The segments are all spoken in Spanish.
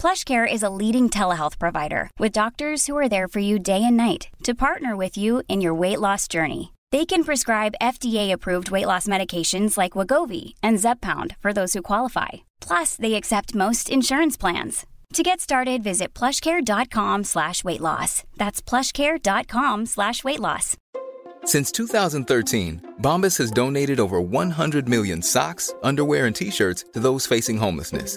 PlushCare is a leading telehealth provider with doctors who are there for you day and night to partner with you in your weight loss journey. They can prescribe FDA-approved weight loss medications like Wagovi and Zepbound for those who qualify. Plus, they accept most insurance plans. To get started, visit plushcare.com slash weight loss. That's plushcare.com slash weight loss. Since 2013, Bombas has donated over 100 million socks, underwear, and T-shirts to those facing homelessness.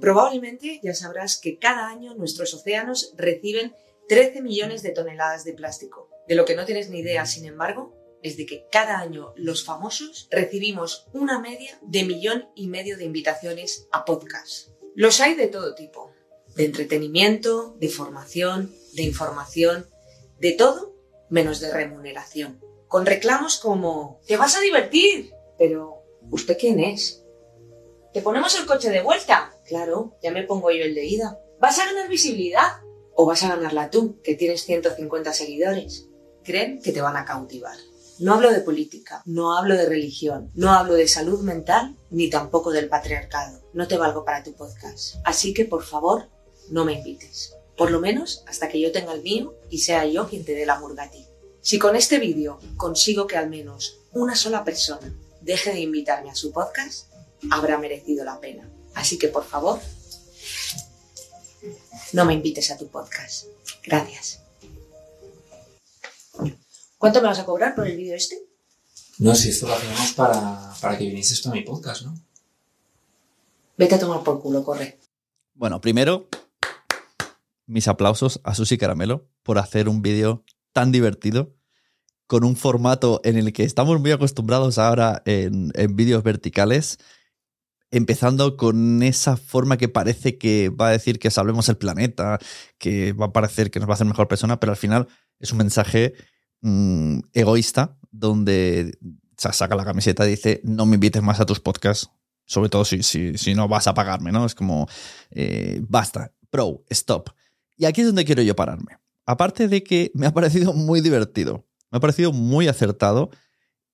Probablemente ya sabrás que cada año nuestros océanos reciben 13 millones de toneladas de plástico. De lo que no tienes ni idea, sin embargo, es de que cada año los famosos recibimos una media de millón y medio de invitaciones a podcast. Los hay de todo tipo, de entretenimiento, de formación, de información, de todo menos de remuneración. Con reclamos como, te vas a divertir, pero ¿usted quién es? ¿Te ponemos el coche de vuelta? Claro, ya me pongo yo el de ida. ¿Vas a ganar visibilidad? ¿O vas a ganarla tú, que tienes 150 seguidores? Creen que te van a cautivar. No hablo de política, no hablo de religión, no hablo de salud mental, ni tampoco del patriarcado. No te valgo para tu podcast. Así que, por favor, no me invites. Por lo menos hasta que yo tenga el mío y sea yo quien te dé la murga a ti. Si con este vídeo consigo que al menos una sola persona deje de invitarme a su podcast, habrá merecido la pena. Así que por favor, no me invites a tu podcast. Gracias. ¿Cuánto me vas a cobrar por el vídeo este? No, si esto lo hacíamos para, para que vinieses tú a mi podcast, ¿no? Vete a tomar por culo, corre. Bueno, primero, mis aplausos a Susi Caramelo por hacer un vídeo tan divertido con un formato en el que estamos muy acostumbrados ahora en, en vídeos verticales empezando con esa forma que parece que va a decir que salvemos el planeta, que va a parecer que nos va a hacer mejor persona, pero al final es un mensaje mmm, egoísta donde saca la camiseta y dice no me invites más a tus podcasts, sobre todo si, si, si no vas a pagarme, ¿no? Es como, eh, basta, pro, stop. Y aquí es donde quiero yo pararme. Aparte de que me ha parecido muy divertido, me ha parecido muy acertado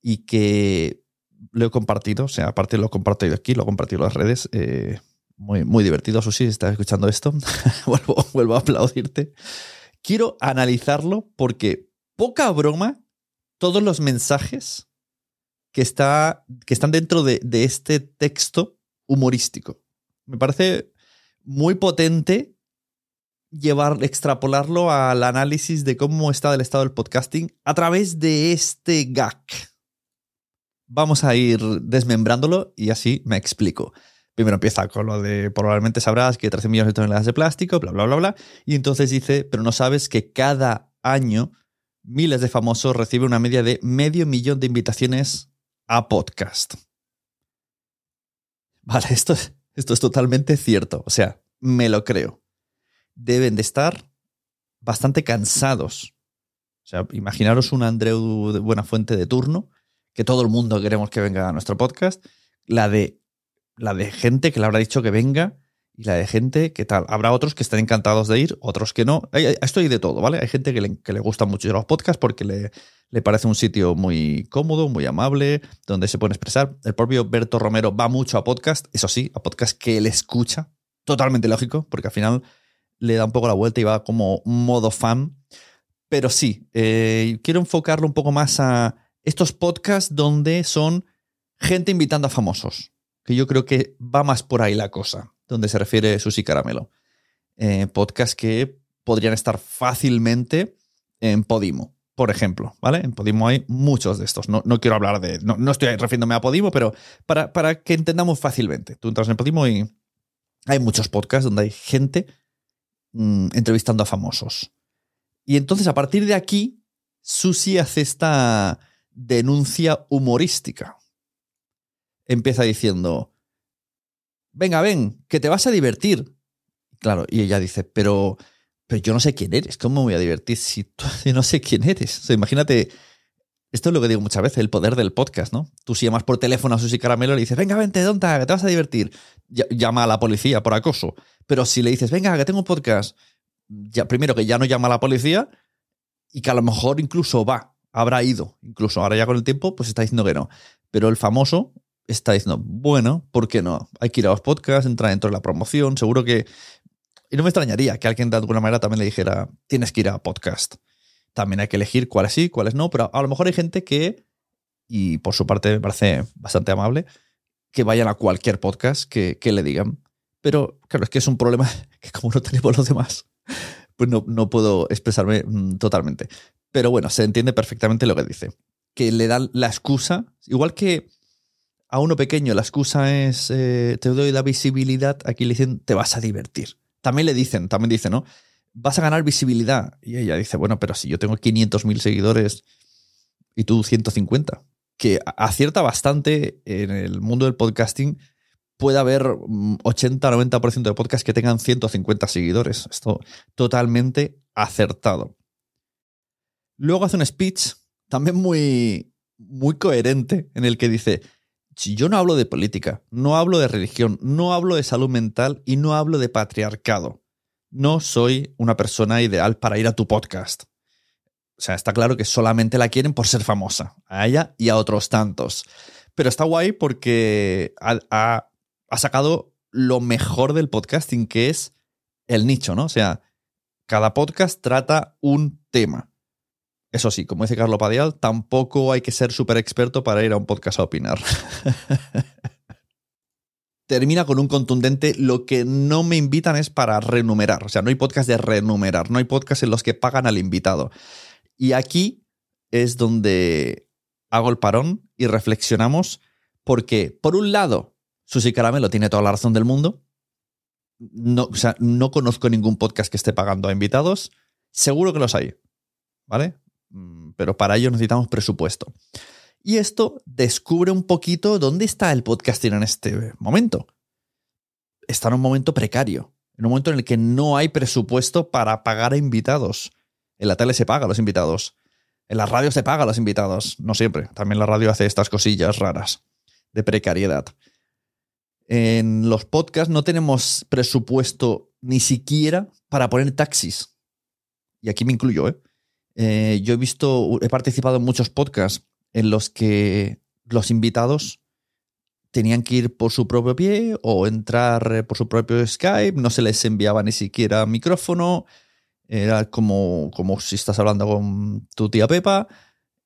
y que lo he compartido, o sea, aparte lo he compartido aquí, lo he compartido en las redes. Eh, muy, muy divertido, Susi, si estás escuchando esto. vuelvo, vuelvo a aplaudirte. Quiero analizarlo porque, poca broma, todos los mensajes que, está, que están dentro de, de este texto humorístico. Me parece muy potente llevar, extrapolarlo al análisis de cómo está el estado del podcasting a través de este gag vamos a ir desmembrándolo y así me explico. Primero empieza con lo de probablemente sabrás que 13 millones de toneladas de plástico, bla, bla, bla, bla. Y entonces dice, pero no sabes que cada año miles de famosos reciben una media de medio millón de invitaciones a podcast. Vale, esto, es- esto es totalmente cierto. O sea, me lo creo. Deben de estar bastante cansados. O sea, imaginaros un Andreu de buena fuente de turno, que todo el mundo queremos que venga a nuestro podcast. La de, la de gente que le habrá dicho que venga y la de gente que tal. Habrá otros que estén encantados de ir, otros que no. Esto hay de todo, ¿vale? Hay gente que le, que le gusta mucho los podcasts porque le, le parece un sitio muy cómodo, muy amable, donde se pueden expresar. El propio Berto Romero va mucho a podcast, eso sí, a podcast que él escucha. Totalmente lógico, porque al final le da un poco la vuelta y va como modo fan. Pero sí, eh, quiero enfocarlo un poco más a estos podcasts donde son gente invitando a famosos. Que yo creo que va más por ahí la cosa, donde se refiere Susi Caramelo. Eh, podcasts que podrían estar fácilmente en Podimo, por ejemplo, ¿vale? En Podimo hay muchos de estos. No, no quiero hablar de. No, no estoy refiriéndome a Podimo, pero para, para que entendamos fácilmente. Tú entras en Podimo y hay muchos podcasts donde hay gente mm, entrevistando a famosos. Y entonces, a partir de aquí, Susi hace esta denuncia humorística. Empieza diciendo: Venga, ven, que te vas a divertir. Claro, y ella dice: Pero, pero yo no sé quién eres, ¿cómo me voy a divertir si tú- no sé quién eres? O imagínate. Esto es lo que digo muchas veces, el poder del podcast, ¿no? Tú si llamas por teléfono a Susi Caramelo y dices, venga, vente, tonta, que te vas a divertir. Llama a la policía por acoso. Pero si le dices, venga, que tengo un podcast, primero que ya no llama a la policía y que a lo mejor incluso va, habrá ido. Incluso ahora ya con el tiempo, pues está diciendo que no. Pero el famoso está diciendo, bueno, ¿por qué no? Hay que ir a los podcasts, entrar dentro de la promoción, seguro que... Y no me extrañaría que alguien de alguna manera también le dijera, tienes que ir a podcast. También hay que elegir cuáles sí, cuáles no, pero a lo mejor hay gente que, y por su parte me parece bastante amable, que vayan a cualquier podcast que, que le digan. Pero claro, es que es un problema que como no tenemos los demás, pues no, no puedo expresarme mm, totalmente. Pero bueno, se entiende perfectamente lo que dice. Que le dan la excusa, igual que a uno pequeño la excusa es eh, te doy la visibilidad, aquí le dicen te vas a divertir. También le dicen, también dice, ¿no? Vas a ganar visibilidad. Y ella dice, bueno, pero si yo tengo 500.000 seguidores y tú 150, que acierta bastante en el mundo del podcasting. Puede haber 80-90% de podcasts que tengan 150 seguidores. Esto totalmente acertado. Luego hace un speech también muy, muy coherente en el que dice, si yo no hablo de política, no hablo de religión, no hablo de salud mental y no hablo de patriarcado. No soy una persona ideal para ir a tu podcast. O sea, está claro que solamente la quieren por ser famosa, a ella y a otros tantos. Pero está guay porque ha, ha- ha sacado lo mejor del podcasting, que es el nicho, ¿no? O sea, cada podcast trata un tema. Eso sí, como dice Carlo Padial, tampoco hay que ser súper experto para ir a un podcast a opinar. Termina con un contundente, lo que no me invitan es para renumerar. O sea, no hay podcast de renumerar, no hay podcast en los que pagan al invitado. Y aquí es donde hago el parón y reflexionamos porque, por un lado, Susi Caramelo tiene toda la razón del mundo. No, o sea, no conozco ningún podcast que esté pagando a invitados. Seguro que los hay, ¿vale? Mm, Pero para ello necesitamos presupuesto. Y esto descubre un poquito dónde está el podcasting en este momento. Está en un momento precario, en un momento en el que no hay presupuesto para pagar a invitados. En la tele se paga a los invitados. En la radio se paga a los invitados. No siempre. También la radio hace estas cosillas raras de precariedad. En los podcasts no tenemos presupuesto ni siquiera para poner taxis. Y aquí me incluyo, ¿eh? Eh, yo he visto, he participado en muchos podcasts en los que los invitados tenían que ir por su propio pie o entrar eh, por su propio Skype, no se les enviaba ni siquiera micrófono, era como, como si estás hablando con tu tía Pepa,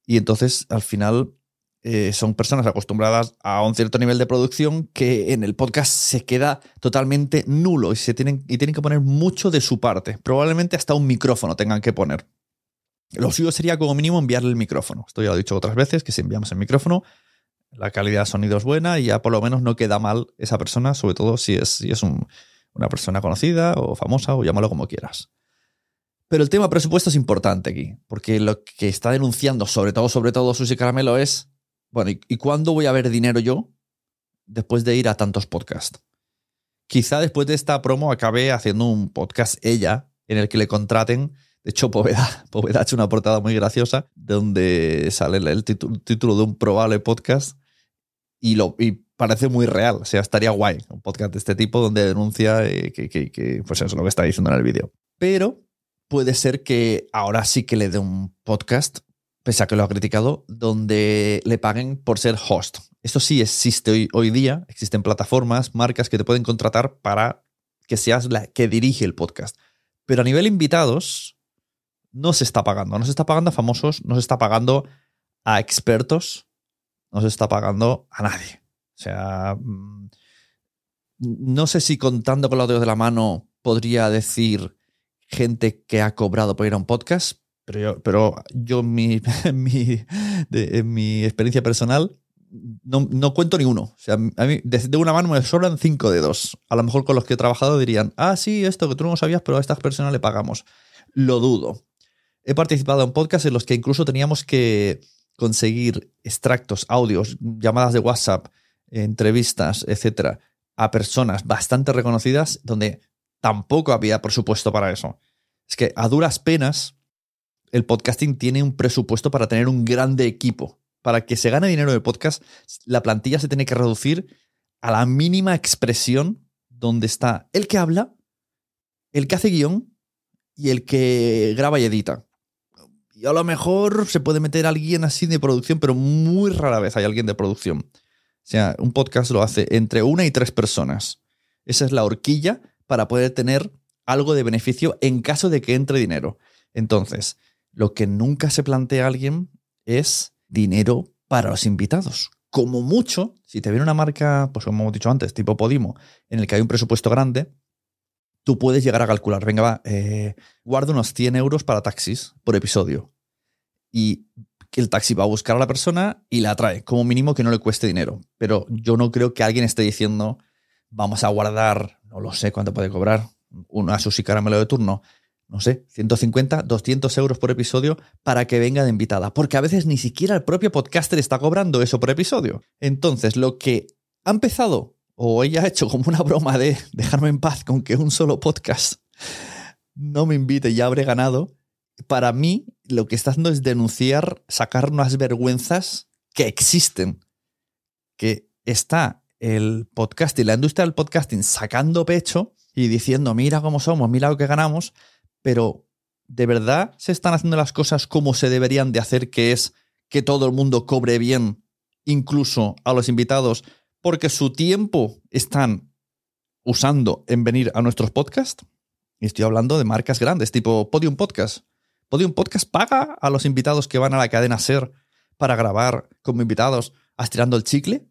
y entonces al final eh, son personas acostumbradas a un cierto nivel de producción que en el podcast se queda totalmente nulo y, se tienen, y tienen que poner mucho de su parte, probablemente hasta un micrófono tengan que poner. Lo suyo sería como mínimo enviarle el micrófono. Esto ya lo he dicho otras veces, que si enviamos el micrófono, la calidad de sonido es buena y ya por lo menos no queda mal esa persona, sobre todo si es, si es un- una persona conocida o famosa o llámalo como quieras. Pero el tema presupuesto es importante aquí, porque lo que está denunciando, sobre todo, sobre todo Susi Caramelo, es, bueno, ¿y, y cuándo voy a ver dinero yo después de ir a tantos podcasts? Quizá después de esta promo acabe haciendo un podcast ella, en el que le contraten. De hecho, Poveda, Poveda ha hecho una portada muy graciosa donde sale el título, de un probable podcast y, lo, y parece muy real. O sea, estaría guay un podcast de este tipo donde denuncia eh, que, que, que, pues eso es lo que está diciendo en el vídeo. Pero puede ser que ahora sí que le dé un podcast, pese a que lo ha criticado, donde le paguen por ser host. Esto sí existe hoy, hoy día, existen plataformas, marcas que te pueden contratar para que seas la que dirige el podcast. Pero a nivel invitados, no se está pagando. No se está pagando a famosos, no se está pagando a expertos, no se está pagando a nadie. O sea, mm, no sé si contando con los dedos de la mano podría decir gente que ha cobrado por ir a un podcast, pero yo, pero yo mi, mi, de, en mi experiencia personal no, no, cuento ni uno. O sea, mí de, una mano me sobran cinco dedos. A lo mejor con los que he trabajado dirían, ah, sí, esto que tú no sabías, pero a estas personas le pagamos. Lo dudo. He participado en podcasts en los que incluso teníamos que conseguir extractos, audios, llamadas de WhatsApp, entrevistas, etcétera, a personas bastante reconocidas donde tampoco había presupuesto para eso. Es que a duras penas el podcasting tiene un presupuesto para tener un grande equipo. Para que se gane dinero de podcast, la plantilla se tiene que reducir a la mínima expresión donde está el que habla, el que hace guion y el que graba y edita. Y a lo mejor se puede meter alguien así de producción, pero muy rara vez hay alguien de producción. O sea, un podcast lo hace entre una y tres personas. Esa es la horquilla para poder tener algo de beneficio en caso de que entre dinero. Entonces, lo que nunca se plantea alguien es dinero para los invitados. Como mucho, si te viene una marca, pues como hemos dicho antes, tipo Podimo, en el que hay un presupuesto grande, tú puedes llegar a calcular, venga, va, eh, guarda unos 100 euros para taxis por episodio. Y que el taxi va a buscar a la persona y la trae, como mínimo que no le cueste dinero. Pero yo no creo que alguien esté diciendo, vamos a guardar no lo sé cuánto puede cobrar, una Susi Caramelo de turno, no sé, 150, 200 euros por episodio para que venga de invitada. Porque a veces ni siquiera el propio podcaster está cobrando eso por episodio. Entonces, lo que ha empezado, o ella ha hecho como una broma de dejarme en paz con que un solo podcast no me invite y ya habré ganado, para mí lo que está haciendo es denunciar, sacar unas vergüenzas que existen. Que está el podcasting, la industria del podcasting sacando pecho y diciendo, mira cómo somos, mira lo que ganamos, pero ¿de verdad se están haciendo las cosas como se deberían de hacer, que es que todo el mundo cobre bien, incluso a los invitados, porque su tiempo están usando en venir a nuestros podcasts? Y estoy hablando de marcas grandes, tipo Podium Podcast. Podium Podcast paga a los invitados que van a la cadena SER para grabar como invitados, estirando el chicle.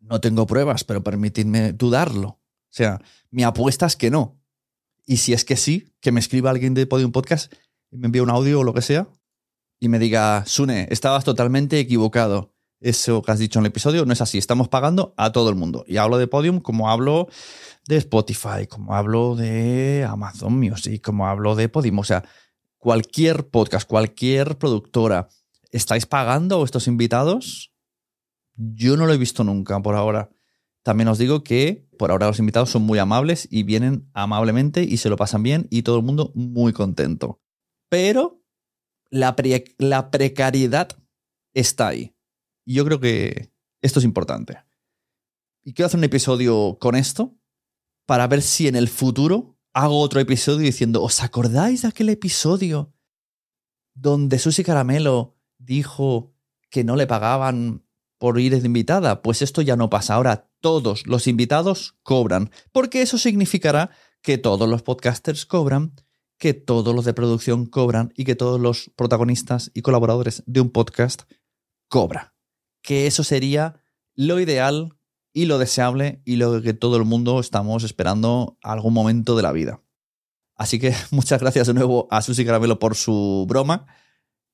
No tengo pruebas, pero permitidme dudarlo. O sea, mi apuesta es que no. Y si es que sí, que me escriba alguien de Podium Podcast y me envíe un audio o lo que sea y me diga, Sune, estabas totalmente equivocado. Eso que has dicho en el episodio no es así. Estamos pagando a todo el mundo. Y hablo de Podium como hablo de Spotify, como hablo de Amazon Music, como hablo de Podium. O sea, cualquier podcast, cualquier productora, ¿estáis pagando a estos invitados? Yo no lo he visto nunca por ahora. También os digo que por ahora los invitados son muy amables y vienen amablemente y se lo pasan bien y todo el mundo muy contento. Pero la, la precariedad está ahí. Yo creo que esto es importante. Y quiero hacer un episodio con esto para ver si en el futuro hago otro episodio diciendo, ¿os acordáis de aquel episodio donde Susi Caramelo dijo que no le pagaban por ir de invitada. Pues esto ya no pasa. Ahora todos los invitados cobran, porque eso significará que todos los podcasters cobran, que todos los de producción cobran y que todos los protagonistas y colaboradores de un podcast cobran. Que eso sería lo ideal y lo deseable y lo que todo el mundo estamos esperando algún momento de la vida. Así que muchas gracias de nuevo a Susi Caramelo por su broma,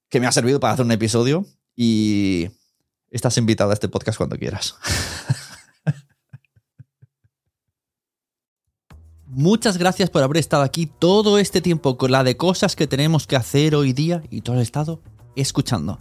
que me ha servido para hacer un episodio y Estás invitada a este podcast cuando quieras. Muchas gracias por haber estado aquí todo este tiempo con la de cosas que tenemos que hacer hoy día y todo el estado escuchando.